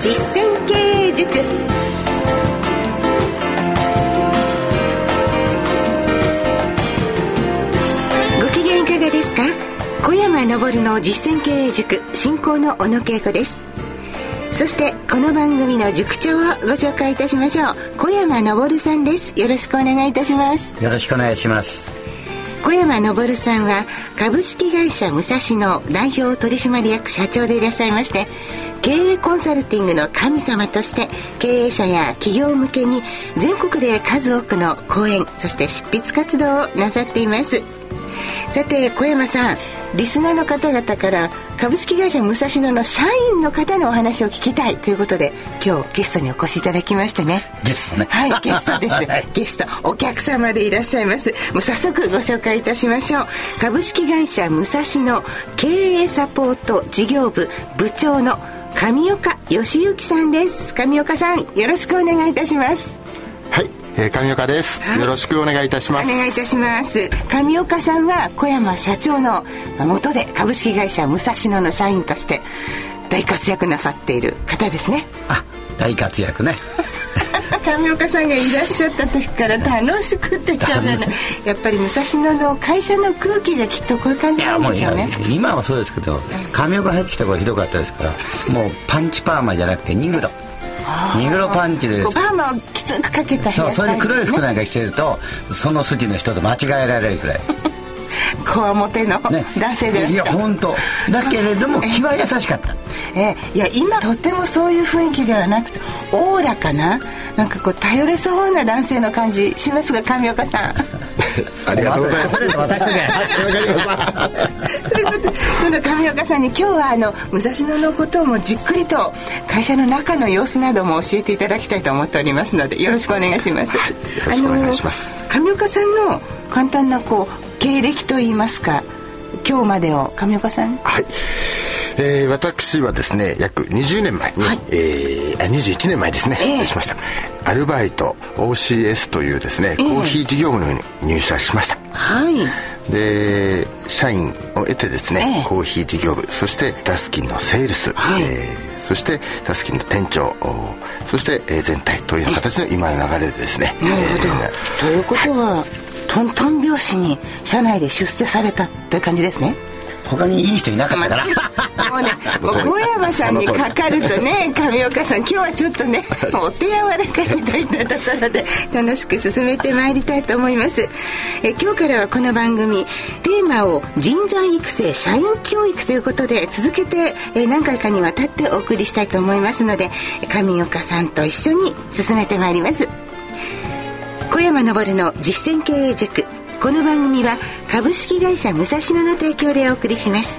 実践経営塾。ご機嫌いかがですか？小山昇の実践経営塾進行の小野恵子です。そしてこの番組の塾長をご紹介いたしましょう。小山昇さんです。よろしくお願いいたします。よろしくお願いします。小山昇さんは株式会社武蔵野代表取締役社長でいらっしゃいまして経営コンサルティングの神様として経営者や企業向けに全国で数多くの講演そして執筆活動をなさっています。さて小山さんリスナーの方々から株式会社武蔵野の社員の方のお話を聞きたいということで今日ゲストにお越しいただきましてね。ゲストね。はいゲストです、はい、ゲストお客様でいらっしゃいます。もう早速ご紹介いたしましょう。株式会社武蔵野経営サポート事業部部長の上岡義行さんです。上岡さんよろしくお願いいたしますえー、上岡です、はい、よろしくお願いいたします。お願いいたします。上岡さんは小山社長の元で株式会社武蔵野の社員として大活躍なさっている方ですね。あ大活躍ね。上岡さんがいらっしゃった時から楽しくてしょうがない。やっぱり武蔵野の会社の空気がきっとこういう感じなんでしょうね。今はそうですけど上岡入ってきた頃ひどかったですからもうパンチパーマじゃなくてニグロニグロパンチでパーマをきつくかけたそうそれで黒い服なんか着てるとその筋の人と間違えられるくらい。こわもての男性でらっしゃる、ね、いや本当。だけれども気は優しかった。えいや今とってもそういう雰囲気ではなくておおらかななんかこう頼れそうな男性の感じしますが上岡さん ありがとうございます。私とね。ということで、その上岡さんに今日はあの武蔵野のことをもじっくりと会社の中の様子なども教えていただきたいと思っておりますのでよろしくお願いします。はい、よろしくお願いします。上岡さんの簡単なこう経歴といいますか、今日までを上岡さん。はい。えー、私はですね約20年前に、はい、えー、あ21年前ですね、えー、失礼しました。アルバイト OCS というですね、えー、コーヒー事業部に入社しました。はい。で社員を得てですね、えー、コーヒー事業部そしてダスキンのセールス、はい、えー、そしてダスキンの店長そして、えー、全体という形の今の流れでですね、なるほど、えー、ということは、はい、トントン拍子に社内で出世されたという感じですね。他にいい人いなかったからもうね。小山さんにかかるとね 上岡さん今日はちょっとねお手柔らかにといったところで楽しく進めてまいりたいと思います。え今日からはこの番組テーマを人材育成社員教育ということで続けてえ何回かにわたってお送りしたいと思いますので上岡さんと一緒に進めてまいります。小山昇の実践経営塾。この番組は株式会社武蔵野の提供でお送りします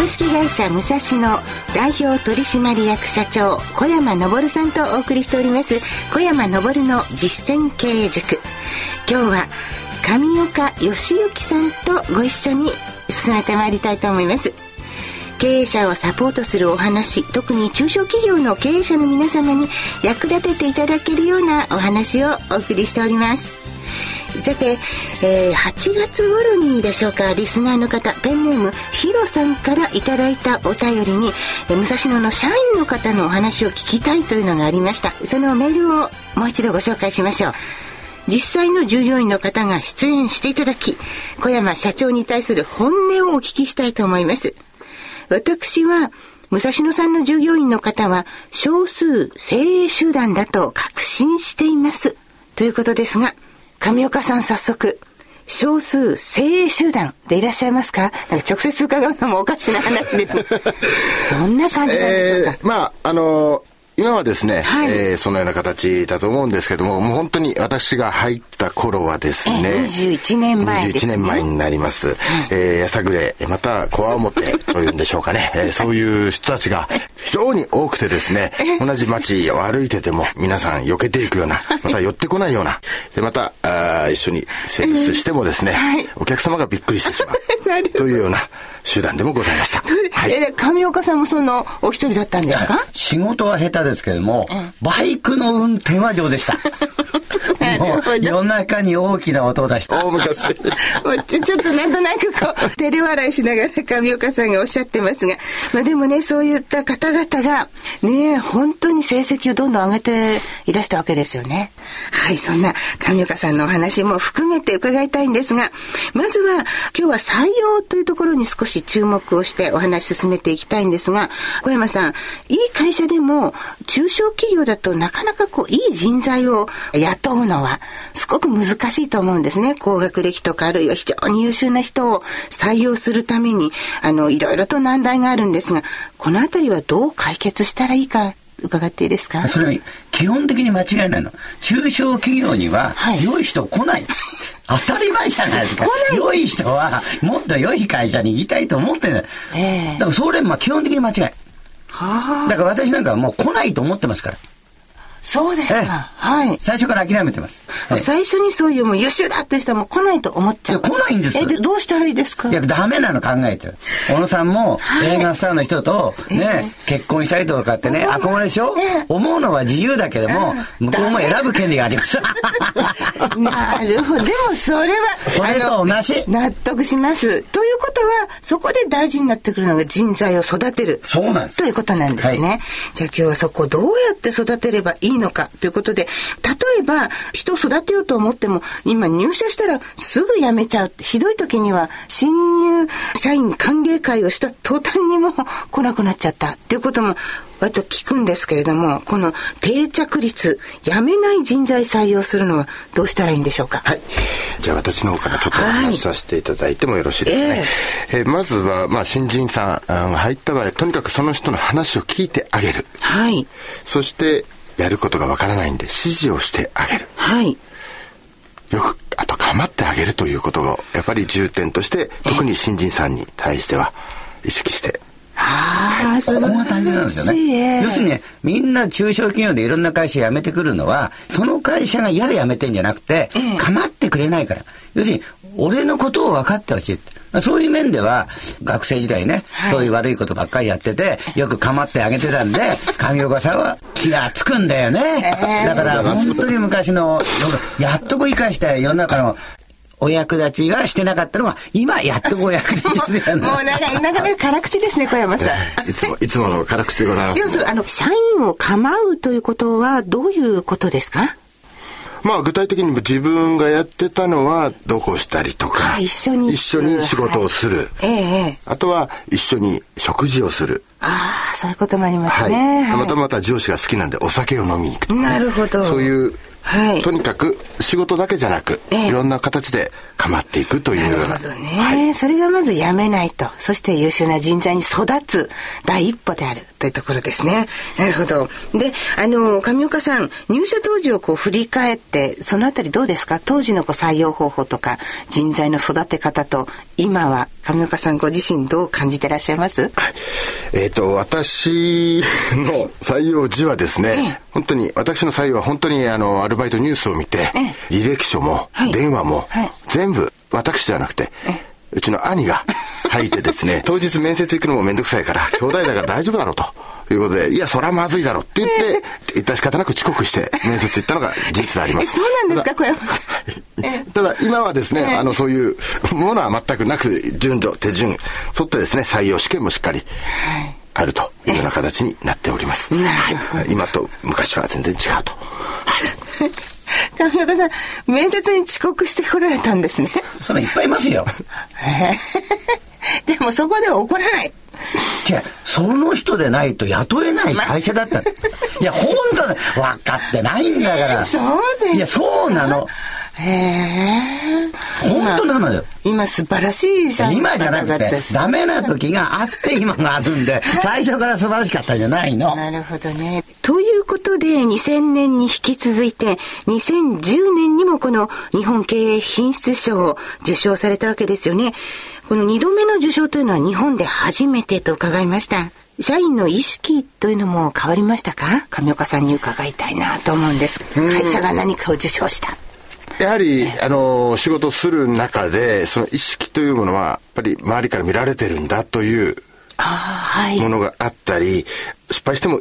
株式会社武蔵野代表取締役社長小山昇さんとお送りしております。小山昇の実践経営塾。今日は上岡義行さんとご一緒に進めてまいりたいと思います。経営者をサポートするお話特に中小企業の経営者の皆様に役立てていただけるようなお話をお送りしております。さて、えー、8月頃にでしょうかリスナーの方ペンネームヒロさんからいただいたお便りに、えー、武蔵野の社員の方のお話を聞きたいというのがありました。そのメールをもう一度ご紹介しましょう。実際の従業員の方が出演していただき小山社長に対する本音をお聞きしたいと思います。私は武蔵野さんの従業員の方は少数精鋭集団だと確信しています。ということですが上岡さん早速、少数精鋭集団でいらっしゃいますか？なんか直接伺うのもおかしな話です。どんな感じなんでしょうか、えー、まあ、あの今はですね、はい、えー、そのような形だと思うんですけども、もう本当に私が入った頃はですね、21年前です、ね、21年前になります。えー、やさぐれ、また、こわもてというんでしょうかね、えー、そういう人たちが非常に多くてですね、同じ街を歩いてても皆さん避けていくような、また寄ってこないような、でまたあ一緒にセールスしてもですね、はい、お客様がびっくりしてしまう。というような集団でもございました。はい、え上岡さんもそのお一人だったんですか？仕事は下手ですけれども、うん、バイクの運転は上でした。もう夜中に大きな音を出した。大昔。ちょちょっとなんとなくこう、照れ笑いしながら上岡さんがおっしゃってますが、まあでもね、そういった方々が、ね、本当に成績をどんどん上げていらしたわけですよね。はい、そんな上岡さんのお話も含めて伺いたいんですが、まずは今日は採用というところに少し注目をしてお話進めていきたいんですが、小山さん、いい会社でも中小企業だとなかなかこう、いい人材を雇うのはすごく難しいと思うんですね。高学歴とかあるいは非常に優秀な人を採用するために、あの、いろいろと難題があるんですが、このあたりはどう解決したらいいか伺っていいですか？それは基本的に間違いないの。中小企業には、良い人来ない。当たり前じゃないですか。良い人は、もっと良い会社に行きたいと思ってる。えー、だからそれ、まあ基本的に間違い。はあ、だから私なんかはもう来ないと思ってますから。そうですか。はい。最初から諦めてます。はい、最初にそういうもう優秀だって人はもう来ないと思っちゃう。来ないんですえ、で、どうしたらいいですか？いや、ダメなの考えてる。小野さんも映画スターの人とね、えー、結婚したりとかってね、憧れでしょ、えー、思うのは自由だけども、向こうも選ぶ権利があります。なるほど。でもそれは、それと同じ。納得します。ということは、そこで大事になってくるのが人材を育てる。そうなんです。ということなんですね。はい、じゃあ今日はそこをどうやって育てればいいいのかということで、例えば人を育てようと思っても、今入社したらすぐ辞めちゃう。ひどい時には新入社員歓迎会をした途端にも来なくなっちゃったっていうことも割と聞くんですけれども、この定着率、辞めない人材採用するのはどうしたらいいんでしょうか？はい。じゃあ私の方からちょっとお話しさせていただいてもよろしいですかね。はい、えまずは、まあ、新人さん入った場合、とにかくその人の話を聞いてあげる。はい。そして、やることがわからないんで指示をしてあげる。はい。よく、あと構ってあげるということが、やっぱり重点として、特に新人さんに対しては意識してああ、ここが大事なんですよね。要するに、ね、みんな中小企業でいろんな会社辞めてくるのは、その会社が嫌で辞めてんじゃなくて、構ってくれないから。要するに、俺のことを分かってほしい。そういう面では、学生時代ね、はい、そういう悪いことばっかりやってて、よく構ってあげてたんで、上岡さんは気がつくんだよね。だから本当に昔の、やっとこう生かした世の中のお役立ちがしてなかったのは、今やっとお役立ちですよね。もうなかなか辛口ですね、小山さん。いつも、いつもの辛口でございます、ね。でもあの、社員を構うということは、どういうことですか？まあ具体的に自分がやってたのはどこしたりとか、一緒に一緒に仕事をする、はい、ええ、あとは一緒に食事をする。ああそういうこともありますね、はい、たまたままた上司が好きなんでお酒を飲みに行く、ね、なるほど。そういうはい、とにかく仕事だけじゃなく、ええ、いろんな形で構っていくというような。なるほどね、はい、それがまずやめないと。そして優秀な人材に育つ第一歩であるというところですね。なるほど。で、あの、上岡さん、入社当時をこう振り返って、そのあたりどうですか？当時のこう採用方法とか人材の育て方と、今は上岡さんご自身どう感じてらっしゃいます？はい。えっ、ー、と、私の採用時はですね、ええ、本当に、私の採用は本当にあの、アルバイトニュースを見て、え、履歴書も、電話も、はい、全部私じゃなくて、うちの兄が入ってですね、当日面接行くのもめんどくさいから、兄弟だから大丈夫だろうと。いうことで、いや、そらまずいだろって言って、致し方なく遅刻して面接行ったのが事実あります。そうなんですか、小山さん。ただ、今はですね、あの、そういうものは全くなく、順序、手順、沿ってですね、採用試験もしっかり、あるというような形になっております。今と昔は全然違うと。はい 上岡さん、面接に遅刻してこられたんですね。それいっぱいいますよ。でもそこでは怒らない。違う、その人でないと雇えない会社だった。いや、本当に分かってないんだから。そうですいや、そうなの。へえ。本当なのよ。今素晴らしい社員今じゃなくて、ダメな時があって今があるんで、最初から素晴らしかったんじゃないの。なるほどね。ということで、2000年に引き続いて、2010年にもこの日本経営品質賞を受賞されたわけですよね。この2度目の受賞というのは日本で初めてと伺いました。社員の意識というのも変わりましたか？上岡さんに伺いたいなと思うんです。会社が何かを受賞した。やはり、あの、仕事する中で、その意識というものは、やっぱり周りから見られてるんだというものがあったり、失敗しても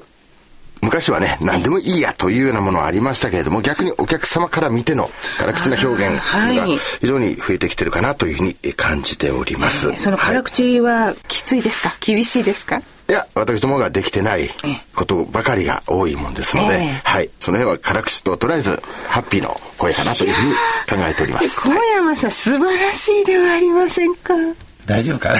昔はね、何でもいいやというようなものはありましたけれども、逆にお客様から見ての辛口な表現が非常に増えてきてるかなというふうに感じております。その辛口はきついですか、厳しいですか？いや、私どもができてないことばかりが多いもんですので、えはい。その辺は辛口ととりあえずハッピーの声かなというふうに考えております。小山さん、素晴らしいではありませんか？大丈夫かな？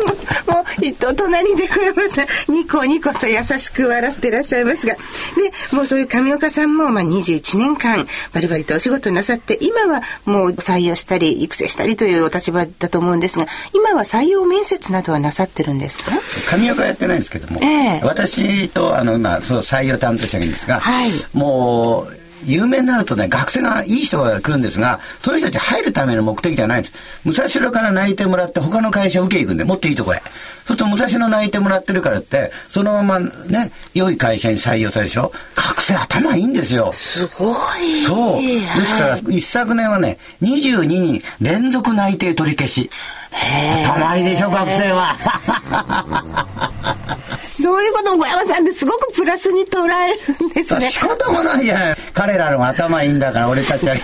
もう、隣で小山さん、ニコニコと優しく笑ってらっしゃいますが、で、もうそういう上岡さんも、まあ、21年間、バリバリとお仕事なさって、今はもう採用したり、育成したりというお立場だと思うんですが、今は採用面接などはなさってるんですか？上岡やってないんですけども、えー、私と、あの、まあ、そう採用担当者がいるんですが、はい、もう、有名になるとね、学生がいい人が来るんですが、その人たち入るための目的じゃないんです。武蔵野から泣いてもらって他の会社を受け行くんで、もっといいとこへ。そうすると武蔵野泣いてもらってるからって、そのままね、良い会社に採用されるでしょ学生頭いいんですよ。すごい。そう。ですから、一昨年はね、22人連続内定取り消し。頭いいでしょ、学生は。そういうことも小山さんってすごくプラスに捉えるんですね。仕方もないじゃない。彼らの頭いいんだから、俺たちは。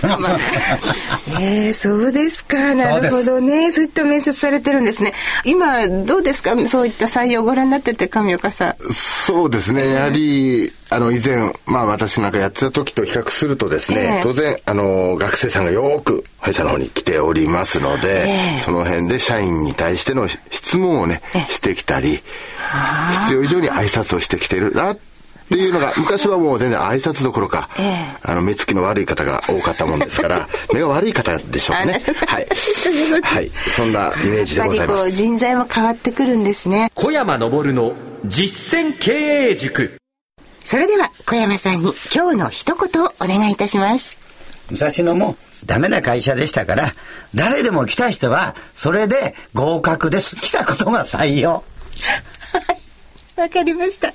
ええー、そうですか。なるほどね。そういった面接されてるんですね。今、どうですか？そういった採用ご覧になってて、神岡さん。そうですね。やはり、あの、以前、まあ私なんかやってた時と比較するとですね、えー、当然、あの、学生さんがよく会社の方に来ておりますので、えー、その辺で社員に対しての質問をね、えー、してきたり、必要以上に挨拶をしてきてるなっていうのが、昔はもう全然挨拶どころか、あの、目つきの悪い方が多かったもんですから、目が悪い方でしょうね。はい。はい。そんなイメージでございます。人材も変わってくるんですね。小山昇の実践経営塾。それでは小山さんに今日の一言をお願いいたします。武蔵野もダメな会社でしたから、誰でも来た人は、それで合格です。来たことが採用。はい。わかりました。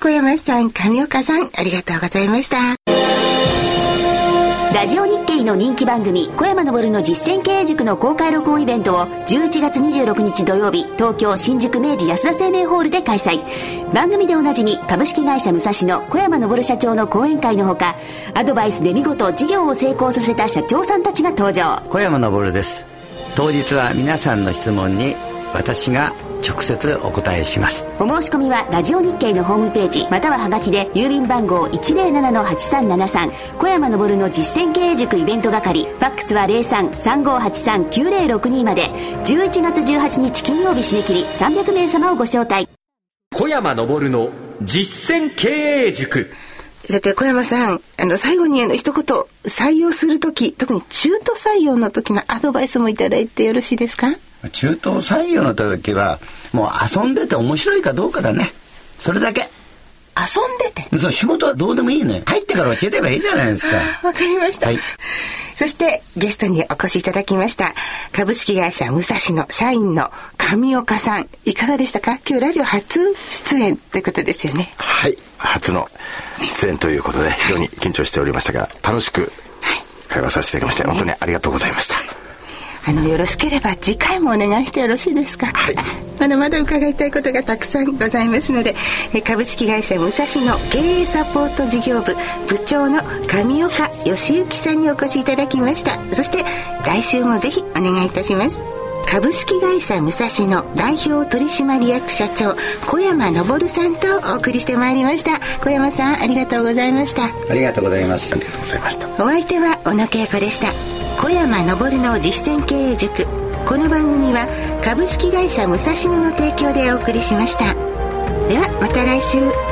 小山さん、上岡さん、ありがとうございました。ラジオ日経の人気番組小山昇の実践経営塾の公開録音イベントを11月26日土曜日東京新宿明治安田生命ホールで開催。番組でおなじみ株式会社武蔵野小山昇社長の講演会のほかアドバイスで見事事業を成功させた社長さんたちが登場。小山昇です。当日は皆さんの質問に私が直接お答えします。お申し込みはラジオ日経のホームページまたはハガキで郵便番号107-8373小山昇の実践経営塾イベント係ファックスは0335839062まで11月18日金曜日締め切り300名様をご招待。小山昇の実践経営塾。さて小山さんあの最後にあの一言採用する時特に中途採用の時のアドバイスもいただいてよろしいですか？中途採用の時はもう遊んでて面白いかどうかだね。それだけ。遊んでて？そう仕事はどうでもいいね入ってから教えればいいじゃないですか。わかりました、はい、そしてゲストにお越しいただきました株式会社武蔵野社員の上岡さん。いかがでしたか？今日ラジオ初出演ということですよね。はい。初の出演ということで非常に緊張しておりましたが楽しく会話させていただきまして、本当にありがとうございましたあのよろしければ次回もお願いしてよろしいですか、はい、まだまだ伺いたいことがたくさんございますので株式会社武蔵野経営サポート事業部部長の上岡義行さんにお越しいただきました。そして来週もぜひお願いいたします。株式会社武蔵野代表取締役社長小山昇さんとお送りしてまいりました。小山さんありがとうございました。ありがとうございます。ありがとうございました。お相手は小野恵子でした小山昇の実践経営塾。この番組は株式会社武蔵野の提供でお送りしました。ではまた来週。